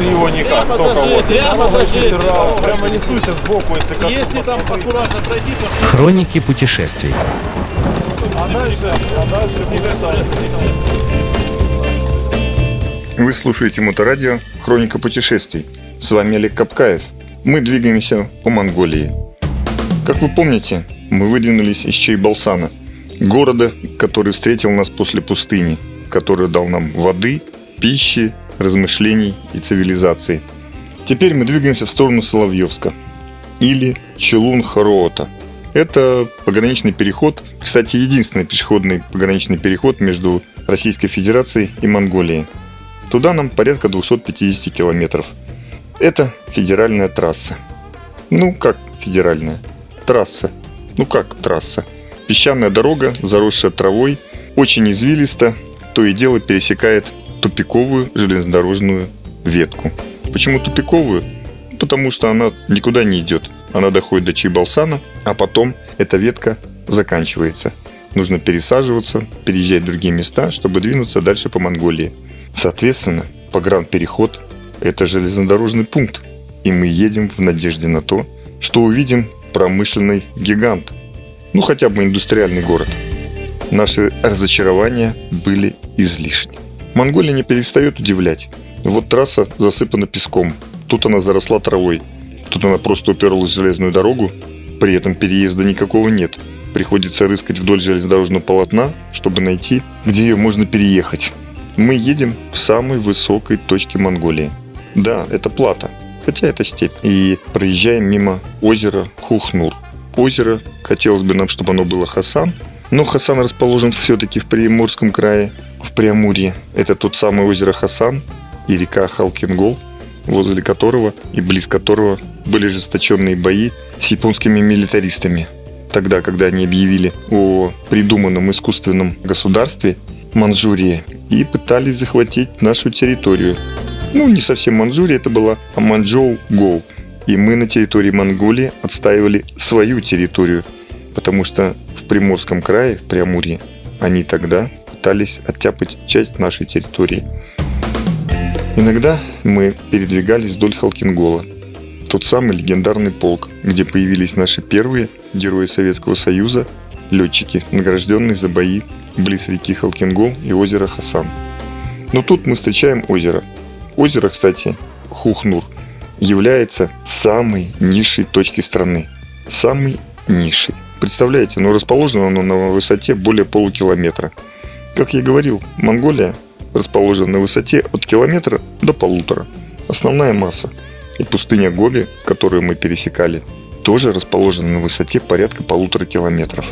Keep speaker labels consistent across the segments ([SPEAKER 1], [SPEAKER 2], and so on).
[SPEAKER 1] ты его никак,
[SPEAKER 2] Прямо
[SPEAKER 1] только вот.
[SPEAKER 2] прямо прямо
[SPEAKER 1] Прямо несуйся сбоку, если коснусь.
[SPEAKER 2] Если там аккуратно пройти, то
[SPEAKER 3] Хроники путешествий.
[SPEAKER 1] А дальше, а дальше будет.
[SPEAKER 4] Вы слушаете Моторадио «Хроника путешествий». С вами Олег Капкаев. Мы двигаемся по Монголии. Как вы помните, мы выдвинулись из Чайбалсана, города, который встретил нас после пустыни, который дал нам воды, пищи, размышлений и цивилизации. Теперь мы двигаемся в сторону Соловьевска или Челун-Хароота. Это пограничный переход, кстати, единственный пешеходный пограничный переход между Российской Федерацией и Монголией. Туда нам порядка 250 километров. Это федеральная трасса. Ну, как федеральная? Трасса. Ну, как трасса? Песчаная дорога, заросшая травой, очень извилисто, то и дело пересекает тупиковую железнодорожную ветку. Почему тупиковую? Потому что она никуда не идет. Она доходит до Чайбалсана, а потом эта ветка заканчивается. Нужно пересаживаться, переезжать в другие места, чтобы двинуться дальше по Монголии. Соответственно, погранпереход – это железнодорожный пункт, и мы едем в надежде на то, что увидим промышленный гигант, ну хотя бы индустриальный город. Наши разочарования были излишни. Монголия не перестает удивлять. Вот трасса засыпана песком, тут она заросла травой, тут она просто уперлась в железную дорогу, при этом переезда никакого нет. Приходится рыскать вдоль железнодорожного полотна, чтобы найти, где ее можно переехать. Мы едем в самой высокой точке Монголии. Да, это плата, хотя это степь. И проезжаем мимо озера Хухнур. Озеро, хотелось бы нам, чтобы оно было Хасан, но Хасан расположен все-таки в Приморском крае, в Преамурье. Это тот самый озеро Хасан и река Халкингол, возле которого и близ которого были ожесточенные бои с японскими милитаристами. Тогда, когда они объявили о придуманном искусственном государстве Манчжурии и пытались захватить нашу территорию. Ну, не совсем Манчжурия, это была Манчжоу-Гоу. И мы на территории Монголии отстаивали свою территорию, потому что Приморском крае, в Преамурье, они тогда пытались оттяпать часть нашей территории. Иногда мы передвигались вдоль Халкингола, тот самый легендарный полк, где появились наши первые герои Советского Союза, летчики, награжденные за бои близ реки Халкингол и озера Хасан. Но тут мы встречаем озеро. Озеро, кстати, Хухнур, является самой низшей точки страны. Самой низшей. Представляете, но расположено оно на высоте более полукилометра. Как я говорил, Монголия расположена на высоте от километра до полутора. Основная масса. И пустыня Гоби, которую мы пересекали, тоже расположена на высоте порядка полутора километров.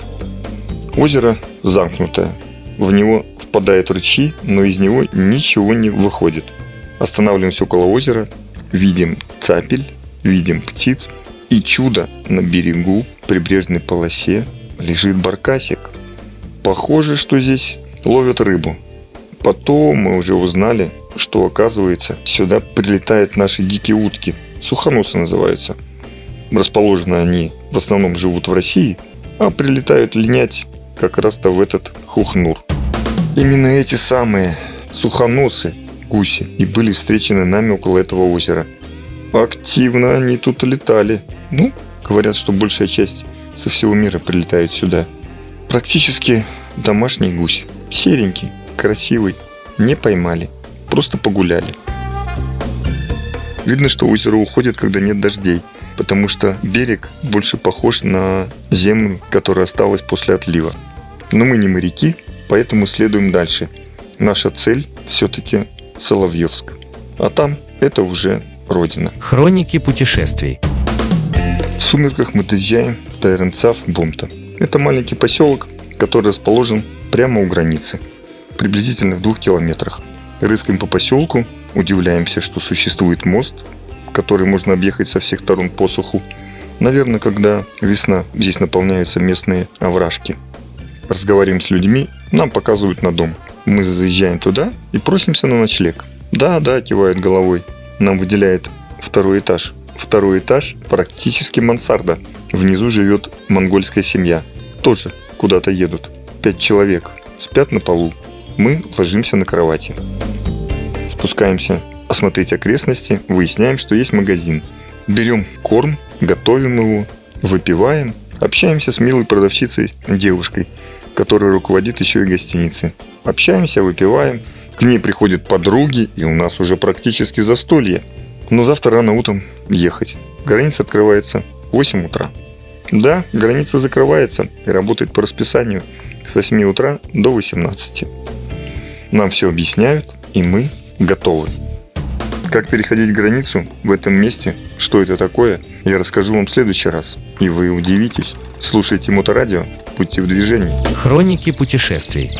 [SPEAKER 4] Озеро замкнутое. В него впадают ручьи, но из него ничего не выходит. Останавливаемся около озера, видим цапель, видим птиц, и чудо на берегу прибрежной полосе лежит баркасик. Похоже, что здесь ловят рыбу. Потом мы уже узнали, что оказывается сюда прилетают наши дикие утки. Сухоносы называются. Расположены они в основном живут в России, а прилетают линять как раз-то в этот Хухнур. Именно эти самые сухоносы, гуси, и были встречены нами около этого озера. Активно они тут летали. Ну, говорят, что большая часть со всего мира прилетает сюда. Практически домашний гусь. Серенький, красивый. Не поймали. Просто погуляли. Видно, что озеро уходит, когда нет дождей, потому что берег больше похож на землю, которая осталась после отлива. Но мы не моряки, поэтому следуем дальше. Наша цель все-таки Соловьевск. А там это уже родина.
[SPEAKER 3] Хроники путешествий.
[SPEAKER 4] В сумерках мы доезжаем до Эренцав Бумта. Это маленький поселок, который расположен прямо у границы, приблизительно в двух километрах. Рыскаем по поселку, удивляемся, что существует мост, который можно объехать со всех сторон по суху. Наверное, когда весна, здесь наполняются местные овражки. Разговариваем с людьми, нам показывают на дом. Мы заезжаем туда и просимся на ночлег. Да, да, кивают головой. Нам выделяет второй этаж. Второй этаж практически мансарда. Внизу живет монгольская семья. Тоже куда-то едут. Пять человек. Спят на полу. Мы ложимся на кровати. Спускаемся осмотреть окрестности, выясняем, что есть магазин. Берем корм, готовим его, выпиваем, общаемся с милой продавщицей, девушкой, которая руководит еще и гостиницей. Общаемся, выпиваем, к ней приходят подруги, и у нас уже практически застолье. Но завтра рано утром ехать. Граница открывается в 8 утра. Да, граница закрывается и работает по расписанию с 8 утра до 18. Нам все объясняют, и мы готовы. Как переходить границу в этом месте, что это такое, я расскажу вам в следующий раз. И вы удивитесь. Слушайте Моторадио, будьте в движении.
[SPEAKER 3] Хроники путешествий.